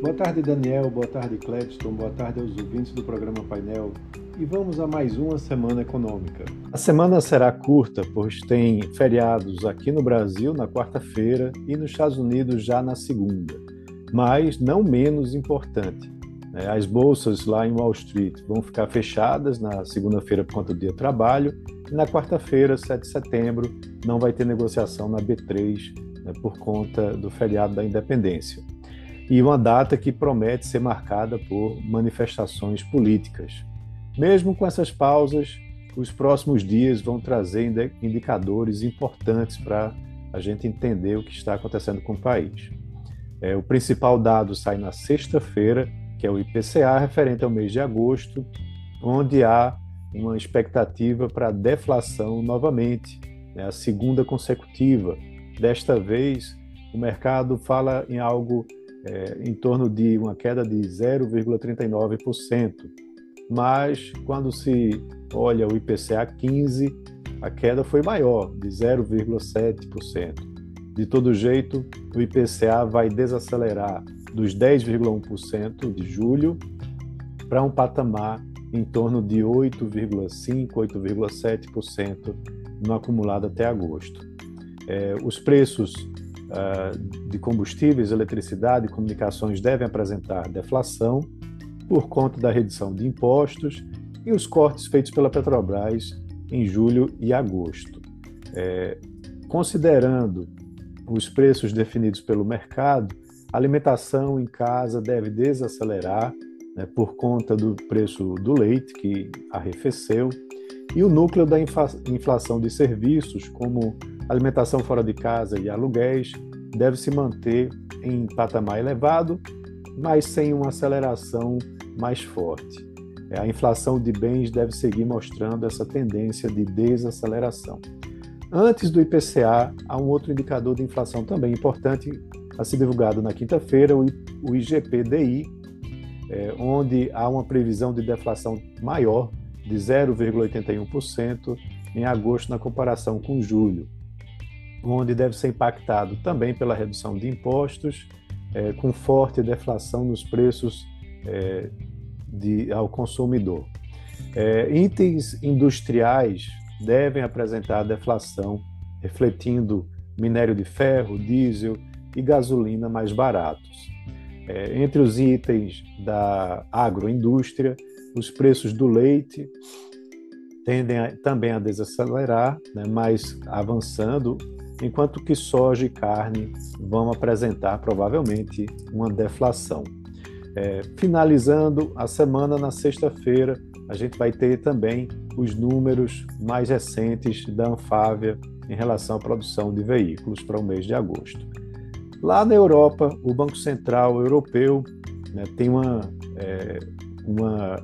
Boa tarde, Daniel. Boa tarde, Cledston. Boa tarde aos ouvintes do programa Painel. E vamos a mais uma semana econômica. A semana será curta, pois tem feriados aqui no Brasil na quarta-feira e nos Estados Unidos já na segunda. Mas não menos importante, né? as bolsas lá em Wall Street vão ficar fechadas na segunda-feira por conta do dia trabalho e na quarta-feira, 7 de setembro, não vai ter negociação na B3 né, por conta do feriado da independência e uma data que promete ser marcada por manifestações políticas. Mesmo com essas pausas, os próximos dias vão trazer indicadores importantes para a gente entender o que está acontecendo com o país. É, o principal dado sai na sexta-feira, que é o IPCA, referente ao mês de agosto, onde há uma expectativa para deflação novamente, né, a segunda consecutiva. Desta vez, o mercado fala em algo é, em torno de uma queda de 0,39%. Mas quando se olha o IPCA 15, a queda foi maior, de 0,7%. De todo jeito, o IPCA vai desacelerar dos 10,1% de julho para um patamar em torno de 8,5%, 8,7% no acumulado até agosto. É, os preços de combustíveis, eletricidade e comunicações devem apresentar deflação por conta da redução de impostos e os cortes feitos pela Petrobras em julho e agosto. É, considerando os preços definidos pelo mercado, a alimentação em casa deve desacelerar né, por conta do preço do leite, que arrefeceu, e o núcleo da inflação de serviços, como alimentação fora de casa e aluguéis deve se manter em patamar elevado, mas sem uma aceleração mais forte. A inflação de bens deve seguir mostrando essa tendência de desaceleração. Antes do IPCA, há um outro indicador de inflação também importante a ser divulgado na quinta-feira, o IGPDI, é, onde há uma previsão de deflação maior de 0,81% em agosto na comparação com julho onde deve ser impactado também pela redução de impostos, é, com forte deflação nos preços é, de, ao consumidor. É, itens industriais devem apresentar deflação, refletindo minério de ferro, diesel e gasolina mais baratos. É, entre os itens da agroindústria, os preços do leite tendem a, também a desacelerar, né, mas avançando enquanto que soja e carne vão apresentar provavelmente uma deflação. É, finalizando a semana na sexta-feira, a gente vai ter também os números mais recentes da Anfávia em relação à produção de veículos para o mês de agosto. Lá na Europa, o Banco Central Europeu né, tem uma, é, uma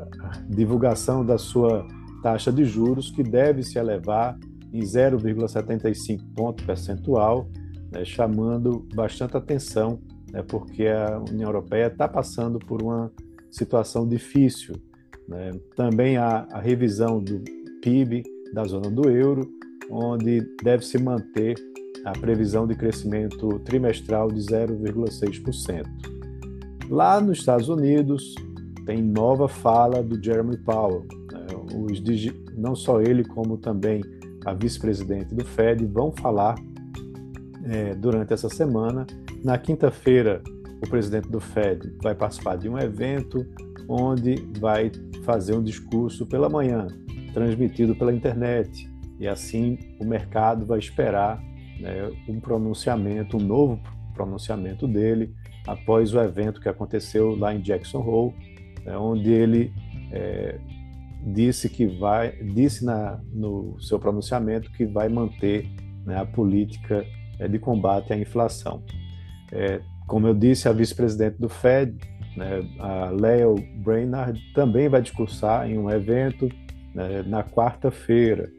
divulgação da sua taxa de juros que deve se elevar em 0,75 ponto percentual, né, chamando bastante atenção, né, porque a União Europeia está passando por uma situação difícil. Né. Também há a revisão do PIB da zona do euro, onde deve se manter a previsão de crescimento trimestral de 0,6%. Lá nos Estados Unidos, tem nova fala do Jeremy Powell. Os, não só ele, como também a vice-presidente do Fed, vão falar é, durante essa semana. Na quinta-feira, o presidente do Fed vai participar de um evento onde vai fazer um discurso pela manhã, transmitido pela internet. E assim o mercado vai esperar né, um pronunciamento, um novo pronunciamento dele após o evento que aconteceu lá em Jackson Hole, né, onde ele é, disse que vai, disse na, no seu pronunciamento que vai manter né, a política é, de combate à inflação. É, como eu disse, a vice-presidente do Fed, né, a Leo Brainard, também vai discursar em um evento né, na quarta-feira.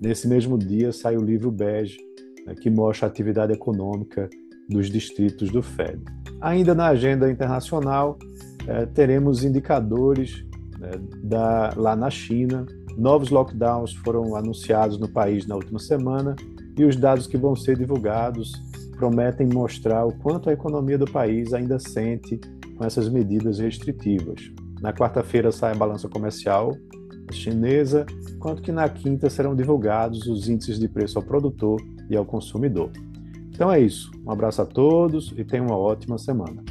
Nesse mesmo dia sai o livro Bege, né, que mostra a atividade econômica dos distritos do Fed. Ainda na agenda internacional, é, teremos indicadores né, da, lá na China. Novos lockdowns foram anunciados no país na última semana e os dados que vão ser divulgados prometem mostrar o quanto a economia do país ainda sente com essas medidas restritivas. Na quarta-feira sai a balança comercial chinesa, enquanto que na quinta serão divulgados os índices de preço ao produtor e ao consumidor. Então é isso. Um abraço a todos e tenham uma ótima semana.